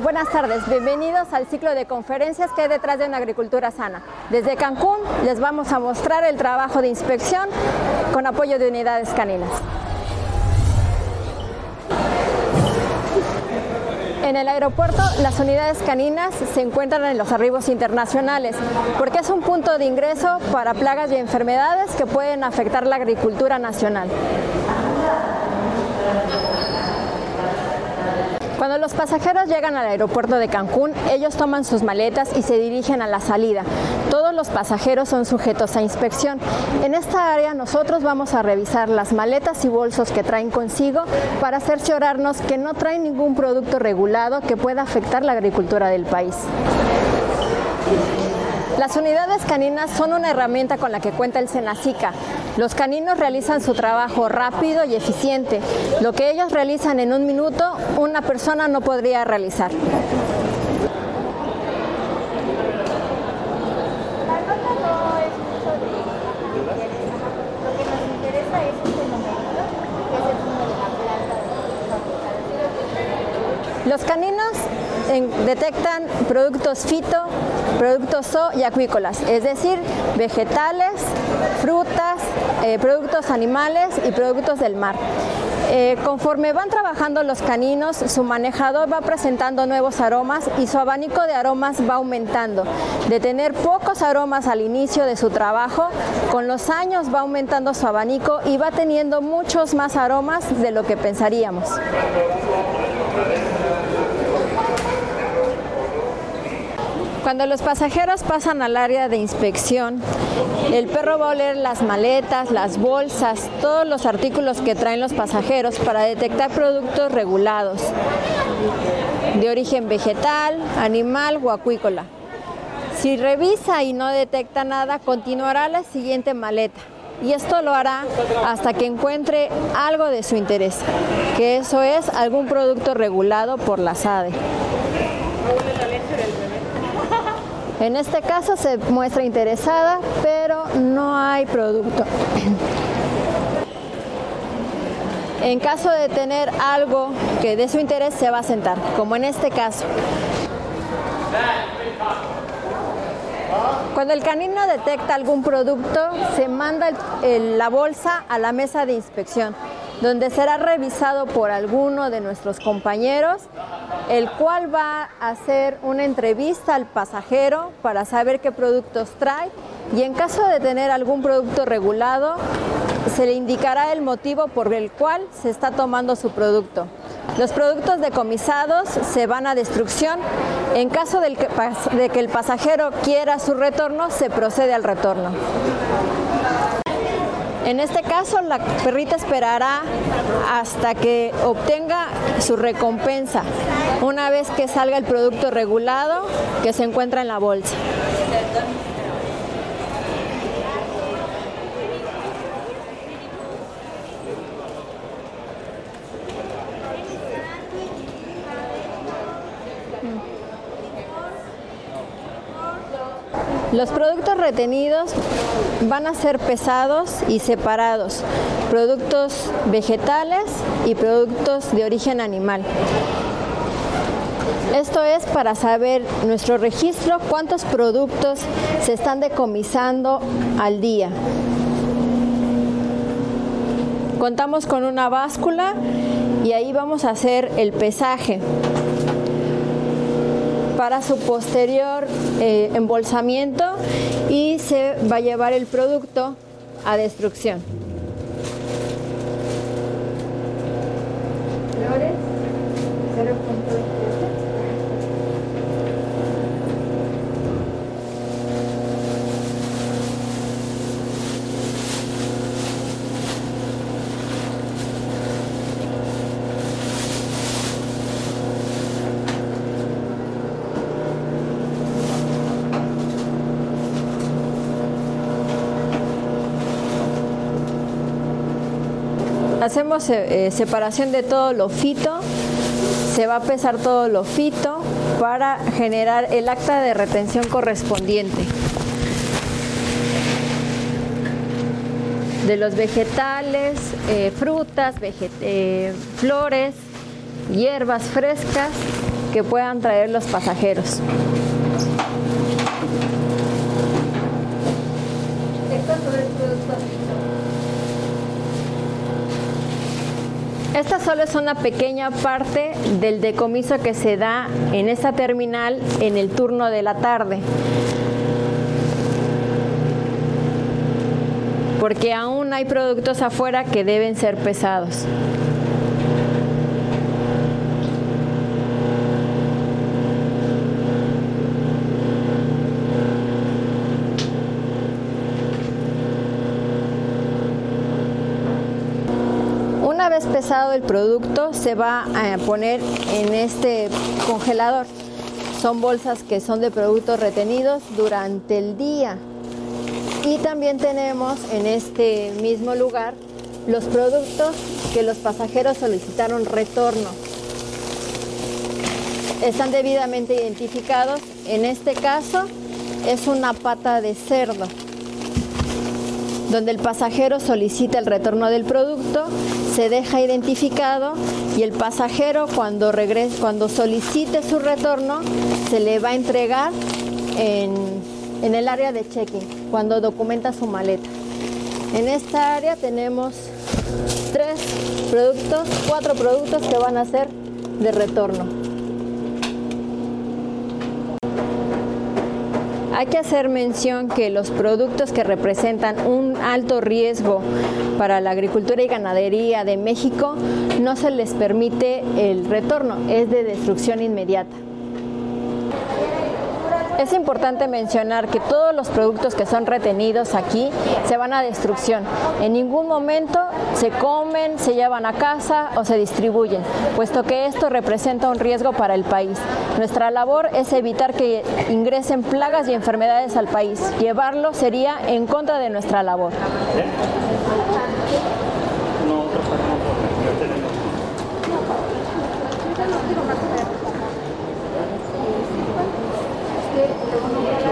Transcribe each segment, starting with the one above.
Buenas tardes. Bienvenidos al ciclo de conferencias que hay detrás de una agricultura sana. Desde Cancún les vamos a mostrar el trabajo de inspección con apoyo de unidades caninas. En el aeropuerto, las unidades caninas se encuentran en los arribos internacionales porque es un punto de ingreso para plagas y enfermedades que pueden afectar la agricultura nacional. Cuando los pasajeros llegan al aeropuerto de Cancún, ellos toman sus maletas y se dirigen a la salida. Todos los pasajeros son sujetos a inspección. En esta área nosotros vamos a revisar las maletas y bolsos que traen consigo para cerciorarnos que no traen ningún producto regulado que pueda afectar la agricultura del país. Las unidades caninas son una herramienta con la que cuenta el Senacica. Los caninos realizan su trabajo rápido y eficiente. Lo que ellos realizan en un minuto, una persona no podría realizar. Los caninos detectan productos fito, productos zoo y acuícolas, es decir, vegetales, frutas, eh, productos animales y productos del mar. Eh, conforme van trabajando los caninos, su manejador va presentando nuevos aromas y su abanico de aromas va aumentando. De tener pocos aromas al inicio de su trabajo, con los años va aumentando su abanico y va teniendo muchos más aromas de lo que pensaríamos. Cuando los pasajeros pasan al área de inspección, el perro va a oler las maletas, las bolsas, todos los artículos que traen los pasajeros para detectar productos regulados de origen vegetal, animal o acuícola. Si revisa y no detecta nada, continuará la siguiente maleta. Y esto lo hará hasta que encuentre algo de su interés, que eso es algún producto regulado por la SADE. En este caso se muestra interesada, pero no hay producto. En caso de tener algo que de su interés, se va a sentar, como en este caso. Cuando el canino detecta algún producto, se manda la bolsa a la mesa de inspección, donde será revisado por alguno de nuestros compañeros el cual va a hacer una entrevista al pasajero para saber qué productos trae y en caso de tener algún producto regulado, se le indicará el motivo por el cual se está tomando su producto. Los productos decomisados se van a destrucción. En caso de que el pasajero quiera su retorno, se procede al retorno. En este caso, la perrita esperará hasta que obtenga su recompensa, una vez que salga el producto regulado que se encuentra en la bolsa. Los productos retenidos van a ser pesados y separados, productos vegetales y productos de origen animal. Esto es para saber nuestro registro cuántos productos se están decomisando al día. Contamos con una báscula y ahí vamos a hacer el pesaje para su posterior eh, embolsamiento y se va a llevar el producto a destrucción. Hacemos eh, eh, separación de todo lo fito, se va a pesar todo lo fito para generar el acta de retención correspondiente. De los vegetales, eh, frutas, flores, hierbas frescas que puedan traer los pasajeros. Esta solo es una pequeña parte del decomiso que se da en esta terminal en el turno de la tarde. Porque aún hay productos afuera que deben ser pesados. Pesado el producto se va a poner en este congelador. Son bolsas que son de productos retenidos durante el día. Y también tenemos en este mismo lugar los productos que los pasajeros solicitaron retorno. Están debidamente identificados. En este caso es una pata de cerdo donde el pasajero solicita el retorno del producto, se deja identificado y el pasajero cuando cuando solicite su retorno, se le va a entregar en, en el área de check-in, cuando documenta su maleta. En esta área tenemos tres productos, cuatro productos que van a ser de retorno. Hay que hacer mención que los productos que representan un alto riesgo para la agricultura y ganadería de México no se les permite el retorno, es de destrucción inmediata. Es importante mencionar que todos los productos que son retenidos aquí se van a destrucción. En ningún momento se comen, se llevan a casa o se distribuyen, puesto que esto representa un riesgo para el país. Nuestra labor es evitar que ingresen plagas y enfermedades al país. Llevarlo sería en contra de nuestra labor.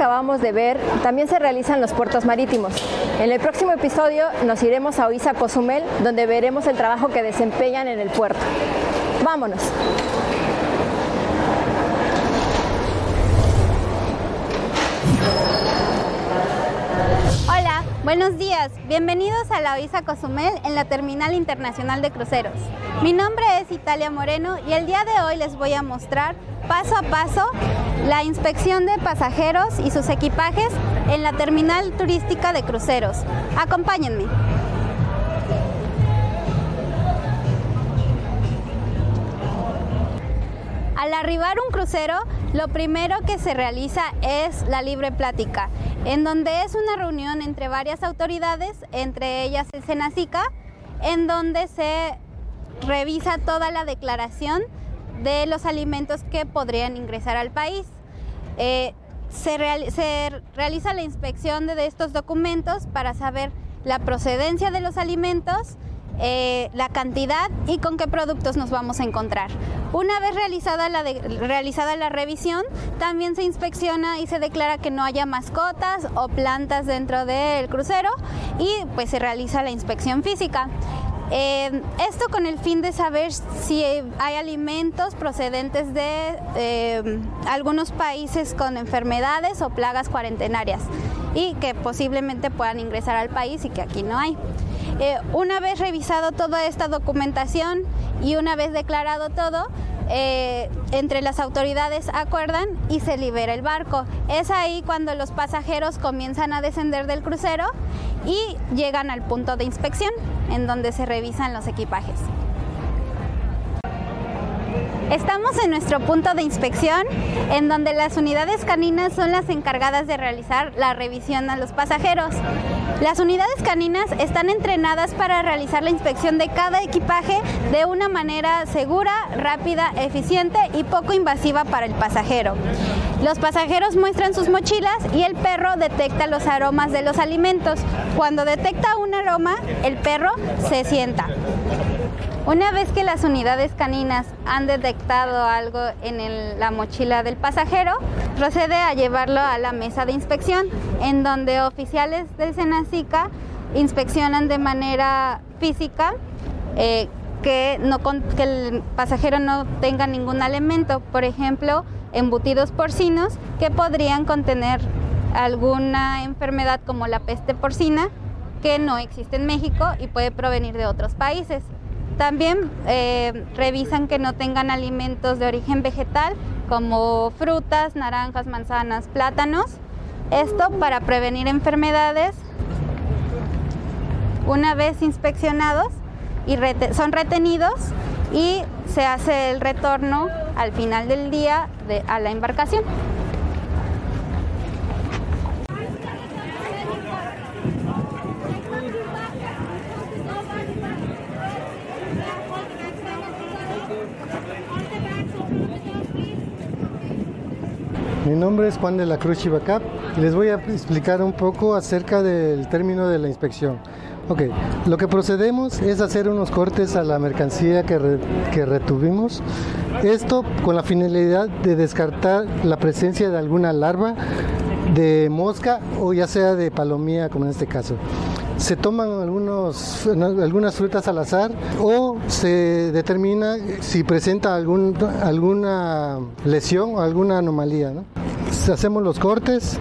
acabamos de ver también se realiza en los puertos marítimos. En el próximo episodio nos iremos a Oiza Cozumel, donde veremos el trabajo que desempeñan en el puerto. Vámonos. Hola, buenos días. Bienvenidos a la Oiza Cozumel en la Terminal Internacional de Cruceros. Mi nombre es Italia Moreno y el día de hoy les voy a mostrar paso a paso la inspección de pasajeros y sus equipajes en la terminal turística de cruceros. Acompáñenme. Al arribar un crucero, lo primero que se realiza es la libre plática, en donde es una reunión entre varias autoridades, entre ellas el Senacica, en donde se revisa toda la declaración de los alimentos que podrían ingresar al país. Eh, se, realiza la inspección de, estos documentos para saber la procedencia de los alimentos, eh, la cantidad y con qué productos nos vamos a encontrar. Una vez realizada la, realizada la revisión, también se inspecciona y se declara que no haya mascotas o plantas dentro del crucero y pues se realiza la inspección física. Em, esto con el fin de saber si hay alimentos procedentes de em, algunos países con enfermedades o plagas cuarentenarias y que posiblemente puedan ingresar al país y que aquí no hay. Eh, una vez revisado toda esta documentación y una vez declarado todo, eh, entre las autoridades acuerdan y se libera el barco. Es ahí cuando los pasajeros comienzan a descender del crucero y llegan al punto de inspección, en donde se revisan los equipajes. Estamos en nuestro punto de inspección, en donde las unidades caninas son las encargadas de realizar la revisión a los pasajeros. Las unidades caninas están entrenadas para realizar la inspección de cada equipaje de una manera segura, rápida, eficiente y poco invasiva para el pasajero. Los pasajeros muestran sus mochilas y el perro detecta los aromas de los alimentos. Cuando detecta un aroma, el perro se sienta. Una vez que las unidades caninas han detectado algo en la mochila del pasajero, procede a llevarlo a la mesa de inspección, en donde oficiales de Senacica inspeccionan de manera física eh, que, que el pasajero no tenga ningún alimento, por ejemplo, embutidos porcinos que podrían contener alguna enfermedad como la peste porcina que no existe en México y puede provenir de otros países. También eh, revisan que no tengan alimentos de origen vegetal como frutas, naranjas, manzanas, plátanos. Esto para prevenir enfermedades. Una vez inspeccionados y son retenidos y se hace el retorno al final del día a la embarcación. Mi nombre es Juan de la Cruz Chivacap y les voy a explicar un poco acerca del término de la inspección. Ok, lo que procedemos es hacer unos cortes a la mercancía que, que retuvimos. Esto con la finalidad de descartar la presencia de alguna larva de mosca o ya sea de palomía como en este caso se toman algunos, algunas frutas al azar o se determina si presenta algún, alguna lesión o alguna anomalía. Hacemos los cortes,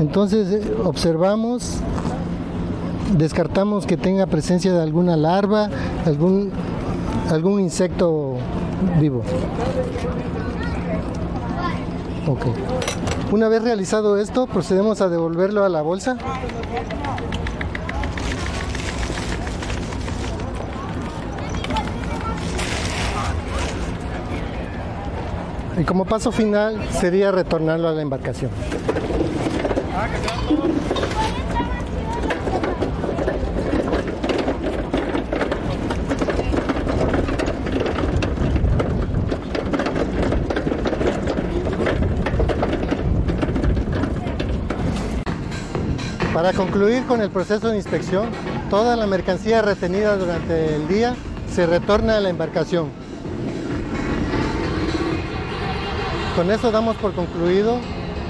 entonces eh, observamos, descartamos que tenga presencia de alguna larva, algún, algún insecto vivo. Okay. Una vez realizado esto, procedemos a devolverlo a la bolsa. Y como paso final sería retornarlo a la embarcación. Para concluir con el proceso de inspección, toda la mercancía retenida durante el día se retorna a la embarcación. Con eso damos por concluido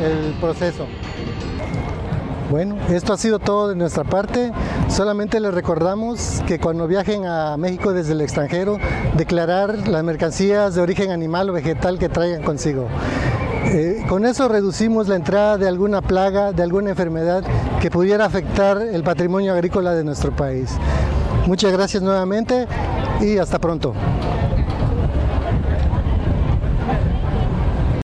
el proceso. Bueno, esto ha sido todo de nuestra parte. Solamente les recordamos que cuando viajen a México desde el extranjero, declarar las mercancías de origen animal o vegetal que traigan consigo. Eh, con eso reducimos la entrada de alguna plaga, de alguna enfermedad que pudiera afectar el patrimonio agrícola de nuestro país. Muchas gracias nuevamente y hasta pronto.